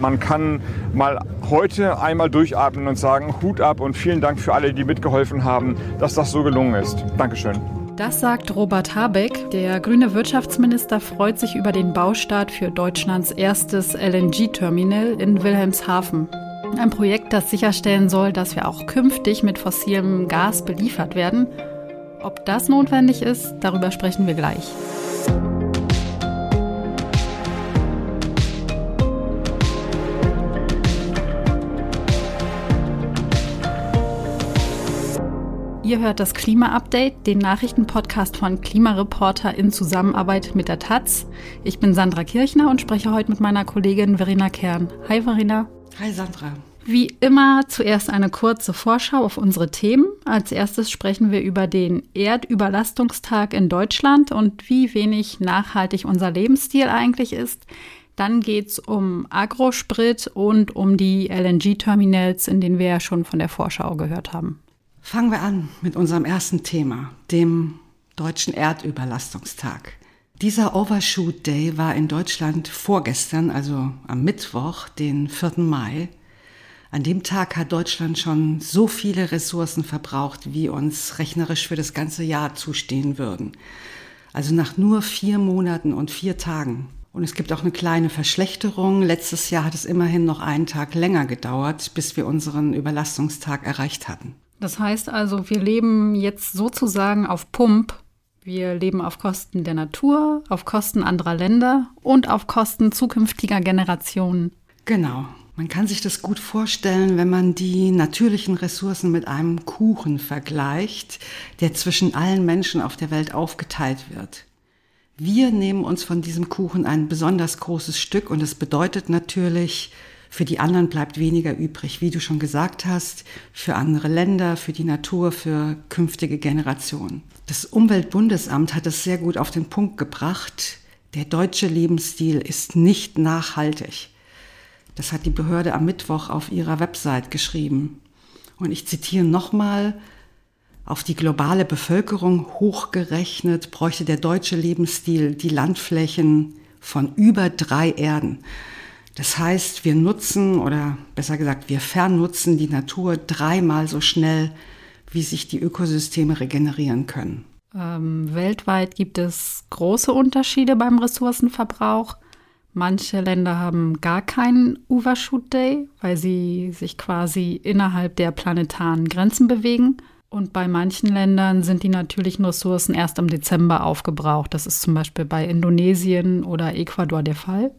man kann mal heute einmal durchatmen und sagen, Hut ab und vielen Dank für alle, die mitgeholfen haben, dass das so gelungen ist. Dankeschön. Das sagt Robert Habeck. Der grüne Wirtschaftsminister freut sich über den Baustart für Deutschlands erstes LNG-Terminal in Wilhelmshaven. Ein Projekt, das sicherstellen soll, dass wir auch künftig mit fossilem Gas beliefert werden. Ob das notwendig ist, darüber sprechen wir gleich. Ihr hört das Klima-Update, den Nachrichtenpodcast von Klimareporter in Zusammenarbeit mit der Taz. Ich bin Sandra Kirchner und spreche heute mit meiner Kollegin Verena Kern. Hi Verena. Hi Sandra. Wie immer zuerst eine kurze Vorschau auf unsere Themen. Als erstes sprechen wir über den Erdüberlastungstag in Deutschland und wie wenig nachhaltig unser Lebensstil eigentlich ist. Dann geht es um Agrosprit und um die LNG-Terminals, in denen wir ja schon von der Vorschau gehört haben. Fangen wir an mit unserem ersten Thema, dem deutschen Erdüberlastungstag. Dieser Overshoot Day war in Deutschland vorgestern, also am Mittwoch, den 4. Mai. An dem Tag hat Deutschland schon so viele Ressourcen verbraucht, wie uns rechnerisch für das ganze Jahr zustehen würden. Also nach nur vier Monaten und vier Tagen. Und es gibt auch eine kleine Verschlechterung. Letztes Jahr hat es immerhin noch einen Tag länger gedauert, bis wir unseren Überlastungstag erreicht hatten. Das heißt also, wir leben jetzt sozusagen auf Pump. Wir leben auf Kosten der Natur, auf Kosten anderer Länder und auf Kosten zukünftiger Generationen. Genau. Man kann sich das gut vorstellen, wenn man die natürlichen Ressourcen mit einem Kuchen vergleicht, der zwischen allen Menschen auf der Welt aufgeteilt wird. Wir nehmen uns von diesem Kuchen ein besonders großes Stück und es bedeutet natürlich, für die anderen bleibt weniger übrig, wie du schon gesagt hast, für andere Länder, für die Natur, für künftige Generationen. Das Umweltbundesamt hat es sehr gut auf den Punkt gebracht. Der deutsche Lebensstil ist nicht nachhaltig. Das hat die Behörde am Mittwoch auf ihrer Website geschrieben. Und ich zitiere nochmal, auf die globale Bevölkerung hochgerechnet bräuchte der deutsche Lebensstil die Landflächen von über drei Erden. Das heißt, wir nutzen oder besser gesagt, wir vernutzen die Natur dreimal so schnell, wie sich die Ökosysteme regenerieren können. Ähm, weltweit gibt es große Unterschiede beim Ressourcenverbrauch. Manche Länder haben gar keinen Overshoot Day, weil sie sich quasi innerhalb der planetaren Grenzen bewegen. Und bei manchen Ländern sind die natürlichen Ressourcen erst im Dezember aufgebraucht. Das ist zum Beispiel bei Indonesien oder Ecuador der Fall.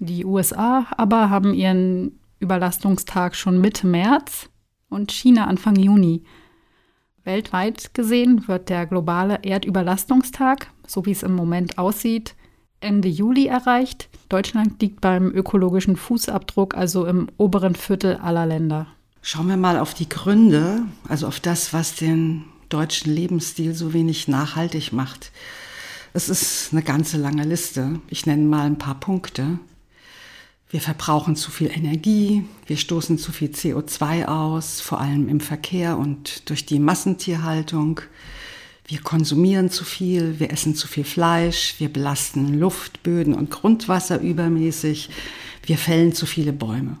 Die USA aber haben ihren Überlastungstag schon Mitte März und China Anfang Juni. Weltweit gesehen wird der globale Erdüberlastungstag, so wie es im Moment aussieht, Ende Juli erreicht. Deutschland liegt beim ökologischen Fußabdruck also im oberen Viertel aller Länder. Schauen wir mal auf die Gründe, also auf das, was den deutschen Lebensstil so wenig nachhaltig macht. Es ist eine ganze lange Liste. Ich nenne mal ein paar Punkte. Wir verbrauchen zu viel Energie, wir stoßen zu viel CO2 aus, vor allem im Verkehr und durch die Massentierhaltung. Wir konsumieren zu viel, wir essen zu viel Fleisch, wir belasten Luft, Böden und Grundwasser übermäßig, wir fällen zu viele Bäume.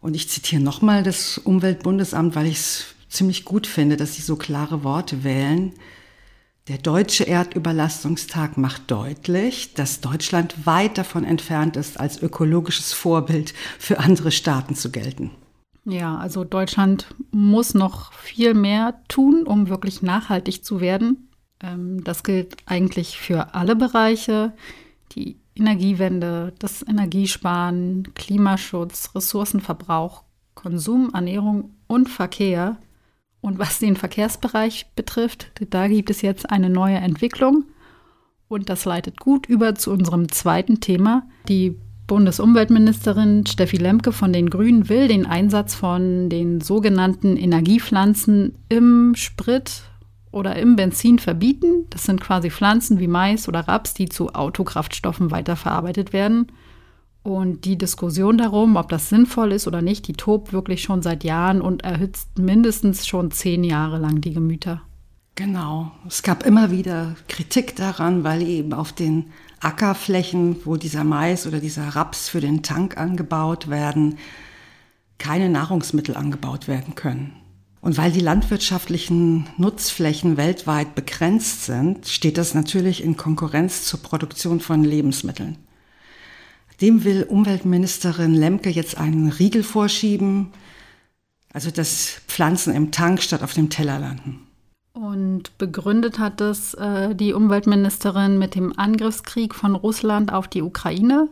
Und ich zitiere nochmal das Umweltbundesamt, weil ich es ziemlich gut finde, dass sie so klare Worte wählen. Der deutsche Erdüberlastungstag macht deutlich, dass Deutschland weit davon entfernt ist, als ökologisches Vorbild für andere Staaten zu gelten. Ja, also Deutschland muss noch viel mehr tun, um wirklich nachhaltig zu werden. Ähm, das gilt eigentlich für alle Bereiche. Die Energiewende, das Energiesparen, Klimaschutz, Ressourcenverbrauch, Konsum, Ernährung und Verkehr. Und was den Verkehrsbereich betrifft, da gibt es jetzt eine neue Entwicklung. Und das leitet gut über zu unserem zweiten Thema. Die Bundesumweltministerin Steffi Lemke von den Grünen will den Einsatz von den sogenannten Energiepflanzen im Sprit oder im Benzin verbieten. Das sind quasi Pflanzen wie Mais oder Raps, die zu Autokraftstoffen weiterverarbeitet werden. Und die Diskussion darum, ob das sinnvoll ist oder nicht, die tobt wirklich schon seit Jahren und erhitzt mindestens schon zehn Jahre lang die Gemüter. Genau. Es gab immer wieder Kritik daran, weil eben auf den Ackerflächen, wo dieser Mais oder dieser Raps für den Tank angebaut werden, keine Nahrungsmittel angebaut werden können. Und weil die landwirtschaftlichen Nutzflächen weltweit begrenzt sind, steht das natürlich in Konkurrenz zur Produktion von Lebensmitteln. Dem will Umweltministerin Lemke jetzt einen Riegel vorschieben, also dass Pflanzen im Tank statt auf dem Teller landen. Und begründet hat es äh, die Umweltministerin mit dem Angriffskrieg von Russland auf die Ukraine.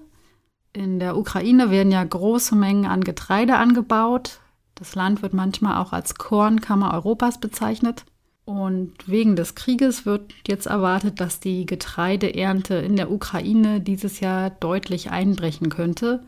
In der Ukraine werden ja große Mengen an Getreide angebaut. Das Land wird manchmal auch als Kornkammer Europas bezeichnet. Und wegen des Krieges wird jetzt erwartet, dass die Getreideernte in der Ukraine dieses Jahr deutlich einbrechen könnte.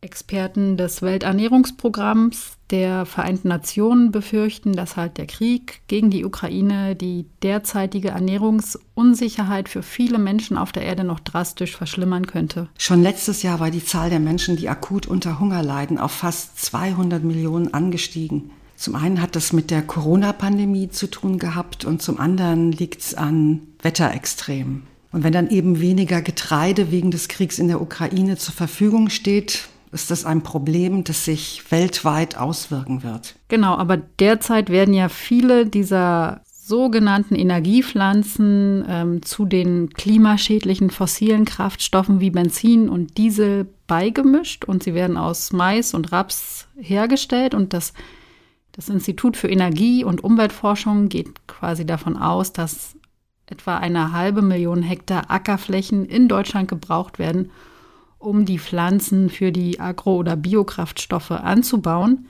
Experten des Welternährungsprogramms der Vereinten Nationen befürchten, dass halt der Krieg gegen die Ukraine die derzeitige Ernährungsunsicherheit für viele Menschen auf der Erde noch drastisch verschlimmern könnte. Schon letztes Jahr war die Zahl der Menschen, die akut unter Hunger leiden, auf fast 200 Millionen angestiegen. Zum einen hat das mit der Corona-Pandemie zu tun gehabt und zum anderen liegt es an Wetterextremen. Und wenn dann eben weniger Getreide wegen des Kriegs in der Ukraine zur Verfügung steht, ist das ein Problem, das sich weltweit auswirken wird. Genau, aber derzeit werden ja viele dieser sogenannten Energiepflanzen ähm, zu den klimaschädlichen fossilen Kraftstoffen wie Benzin und Diesel beigemischt und sie werden aus Mais und Raps hergestellt und das, das Institut für Energie- und Umweltforschung geht quasi davon aus, dass etwa eine halbe Million Hektar Ackerflächen in Deutschland gebraucht werden, um die Pflanzen für die Agro- oder Biokraftstoffe anzubauen.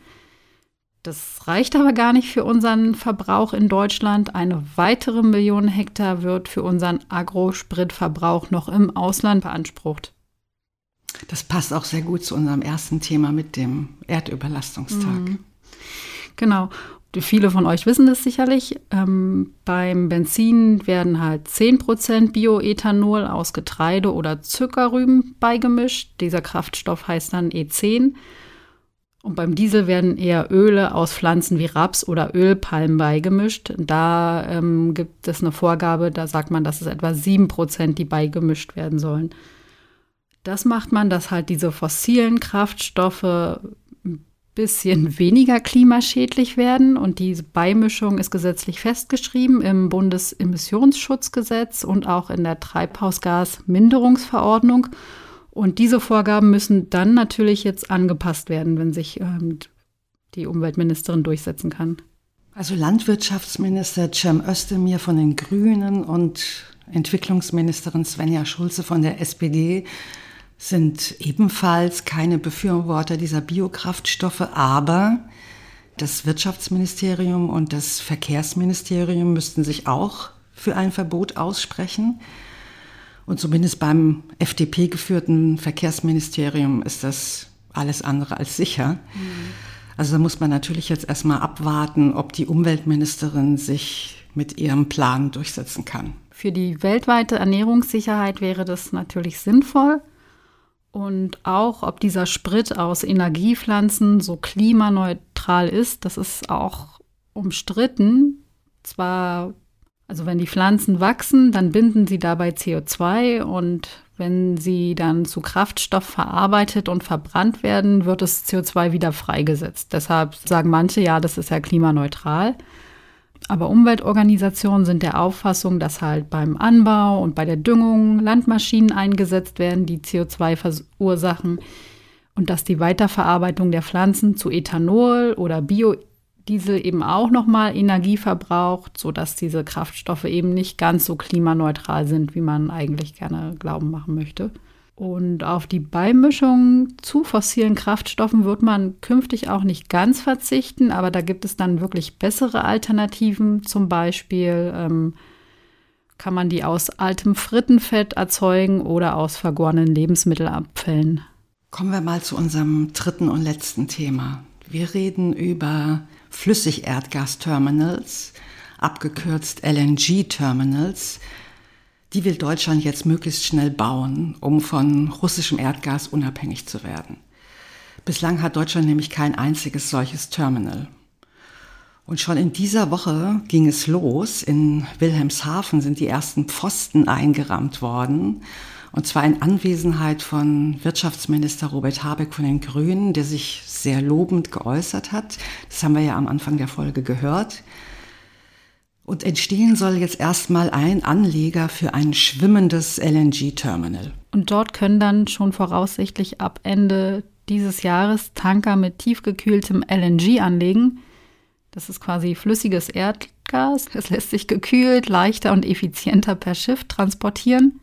Das reicht aber gar nicht für unseren Verbrauch in Deutschland. Eine weitere Million Hektar wird für unseren Agrospritverbrauch noch im Ausland beansprucht. Das passt auch sehr gut zu unserem ersten Thema mit dem Erdüberlastungstag. Mhm. Genau. Viele von euch wissen das sicherlich. Ähm, beim Benzin werden halt 10% Bioethanol aus Getreide oder Zuckerrüben beigemischt. Dieser Kraftstoff heißt dann E10. Und beim Diesel werden eher Öle aus Pflanzen wie Raps oder Ölpalmen beigemischt. Da ähm, gibt es eine Vorgabe, da sagt man, dass es etwa 7%, die beigemischt werden sollen. Das macht man, dass halt diese fossilen Kraftstoffe bisschen weniger klimaschädlich werden. Und diese Beimischung ist gesetzlich festgeschrieben im Bundesemissionsschutzgesetz und auch in der Treibhausgasminderungsverordnung. Und diese Vorgaben müssen dann natürlich jetzt angepasst werden, wenn sich ähm, die Umweltministerin durchsetzen kann. Also Landwirtschaftsminister Cem Özdemir von den Grünen und Entwicklungsministerin Svenja Schulze von der SPD sind ebenfalls keine Befürworter dieser Biokraftstoffe, aber das Wirtschaftsministerium und das Verkehrsministerium müssten sich auch für ein Verbot aussprechen. Und zumindest beim FDP geführten Verkehrsministerium ist das alles andere als sicher. Mhm. Also da muss man natürlich jetzt erstmal abwarten, ob die Umweltministerin sich mit ihrem Plan durchsetzen kann. Für die weltweite Ernährungssicherheit wäre das natürlich sinnvoll. Und auch, ob dieser Sprit aus Energiepflanzen so klimaneutral ist, das ist auch umstritten. Zwar, also wenn die Pflanzen wachsen, dann binden sie dabei CO2 und wenn sie dann zu Kraftstoff verarbeitet und verbrannt werden, wird das CO2 wieder freigesetzt. Deshalb sagen manche, ja, das ist ja klimaneutral. Aber Umweltorganisationen sind der Auffassung, dass halt beim Anbau und bei der Düngung Landmaschinen eingesetzt werden, die CO2 verursachen und dass die Weiterverarbeitung der Pflanzen zu Ethanol oder Biodiesel eben auch nochmal Energie verbraucht, sodass diese Kraftstoffe eben nicht ganz so klimaneutral sind, wie man eigentlich gerne glauben machen möchte. Und auf die Beimischung zu fossilen Kraftstoffen wird man künftig auch nicht ganz verzichten, aber da gibt es dann wirklich bessere Alternativen. Zum Beispiel ähm, kann man die aus altem Frittenfett erzeugen oder aus vergorenen Lebensmittelabfällen. Kommen wir mal zu unserem dritten und letzten Thema. Wir reden über Flüssigerdgasterminals, abgekürzt LNG-Terminals die will Deutschland jetzt möglichst schnell bauen, um von russischem Erdgas unabhängig zu werden. Bislang hat Deutschland nämlich kein einziges solches Terminal. Und schon in dieser Woche ging es los. In Wilhelmshaven sind die ersten Pfosten eingerammt worden. Und zwar in Anwesenheit von Wirtschaftsminister Robert Habeck von den Grünen, der sich sehr lobend geäußert hat. Das haben wir ja am Anfang der Folge gehört. Und entstehen soll jetzt erstmal ein Anleger für ein schwimmendes LNG-Terminal. Und dort können dann schon voraussichtlich ab Ende dieses Jahres Tanker mit tiefgekühltem LNG anlegen. Das ist quasi flüssiges Erdgas. Es lässt sich gekühlt, leichter und effizienter per Schiff transportieren.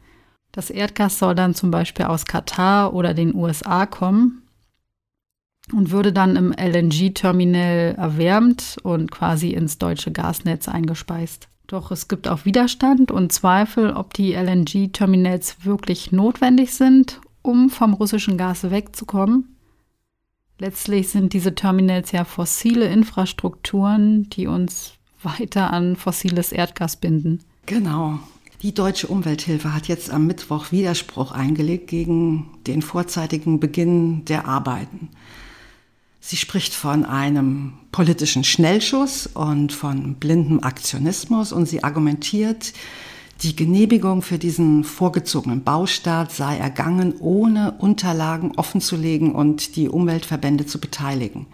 Das Erdgas soll dann zum Beispiel aus Katar oder den USA kommen und würde dann im LNG-Terminal erwärmt und quasi ins deutsche Gasnetz eingespeist. Doch es gibt auch Widerstand und Zweifel, ob die LNG-Terminals wirklich notwendig sind, um vom russischen Gas wegzukommen. Letztlich sind diese Terminals ja fossile Infrastrukturen, die uns weiter an fossiles Erdgas binden. Genau. Die Deutsche Umwelthilfe hat jetzt am Mittwoch Widerspruch eingelegt gegen den vorzeitigen Beginn der Arbeiten. Sie spricht von einem politischen Schnellschuss und von blindem Aktionismus und sie argumentiert, die Genehmigung für diesen vorgezogenen Baustart sei ergangen, ohne Unterlagen offenzulegen und die Umweltverbände zu beteiligen.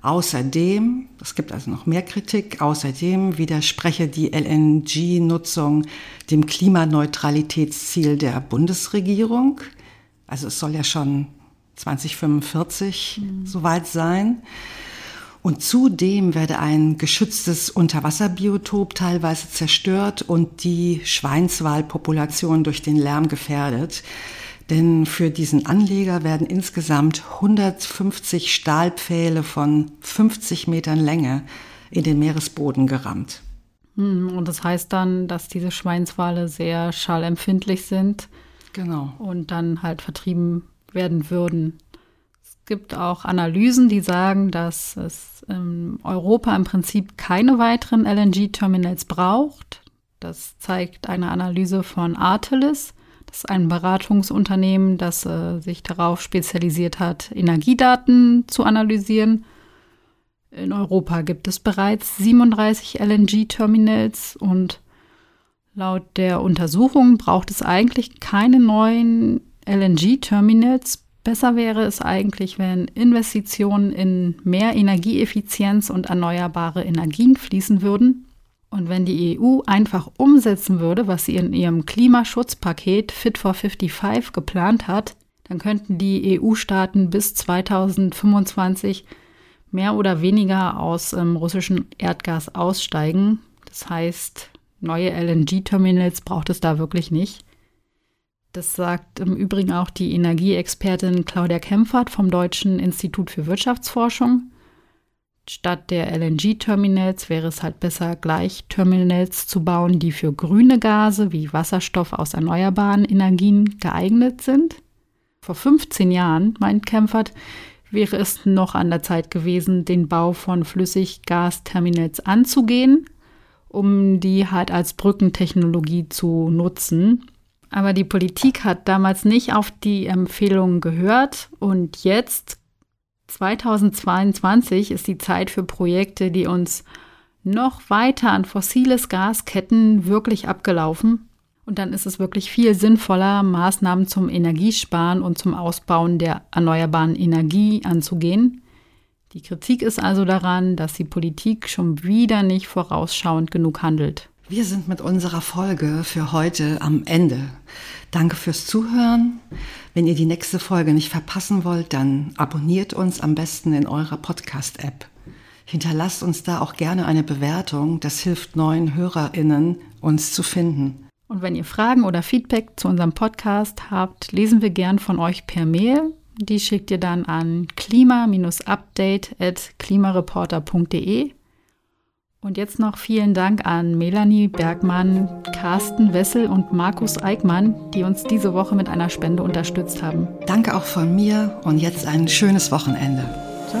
Außerdem, es gibt also noch mehr Kritik, außerdem widerspreche die LNG-Nutzung dem Klimaneutralitätsziel der Bundesregierung. Also es soll ja schon 2045 mhm. soweit sein. Und zudem werde ein geschütztes Unterwasserbiotop teilweise zerstört und die Schweinswalpopulation durch den Lärm gefährdet. Denn für diesen Anleger werden insgesamt 150 Stahlpfähle von 50 Metern Länge in den Meeresboden gerammt. Hm, und das heißt dann, dass diese Schweinswale sehr schallempfindlich sind. Genau. Und dann halt vertrieben werden würden. Es gibt auch Analysen, die sagen, dass es in Europa im Prinzip keine weiteren LNG-Terminals braucht. Das zeigt eine Analyse von Artelis. Das ist ein Beratungsunternehmen, das äh, sich darauf spezialisiert hat, Energiedaten zu analysieren. In Europa gibt es bereits 37 LNG-Terminals und laut der Untersuchung braucht es eigentlich keine neuen LNG-Terminals. Besser wäre es eigentlich, wenn Investitionen in mehr Energieeffizienz und erneuerbare Energien fließen würden. Und wenn die EU einfach umsetzen würde, was sie in ihrem Klimaschutzpaket Fit for 55 geplant hat, dann könnten die EU-Staaten bis 2025 mehr oder weniger aus ähm, russischem Erdgas aussteigen. Das heißt, neue LNG-Terminals braucht es da wirklich nicht. Das sagt im Übrigen auch die Energieexpertin Claudia Kempfert vom Deutschen Institut für Wirtschaftsforschung. Statt der LNG-Terminals wäre es halt besser, gleich Terminals zu bauen, die für grüne Gase wie Wasserstoff aus erneuerbaren Energien geeignet sind. Vor 15 Jahren, meint Kempfert, wäre es noch an der Zeit gewesen, den Bau von Flüssiggasterminals anzugehen, um die halt als Brückentechnologie zu nutzen. Aber die Politik hat damals nicht auf die Empfehlungen gehört und jetzt, 2022, ist die Zeit für Projekte, die uns noch weiter an fossiles Gas ketten, wirklich abgelaufen. Und dann ist es wirklich viel sinnvoller, Maßnahmen zum Energiesparen und zum Ausbauen der erneuerbaren Energie anzugehen. Die Kritik ist also daran, dass die Politik schon wieder nicht vorausschauend genug handelt. Wir sind mit unserer Folge für heute am Ende. Danke fürs Zuhören. Wenn ihr die nächste Folge nicht verpassen wollt, dann abonniert uns am besten in eurer Podcast-App. Hinterlasst uns da auch gerne eine Bewertung. Das hilft neuen HörerInnen, uns zu finden. Und wenn ihr Fragen oder Feedback zu unserem Podcast habt, lesen wir gern von euch per Mail. Die schickt ihr dann an klima-update at klimareporter.de. Und jetzt noch vielen Dank an Melanie Bergmann, Carsten Wessel und Markus Eickmann, die uns diese Woche mit einer Spende unterstützt haben. Danke auch von mir und jetzt ein schönes Wochenende. Ciao.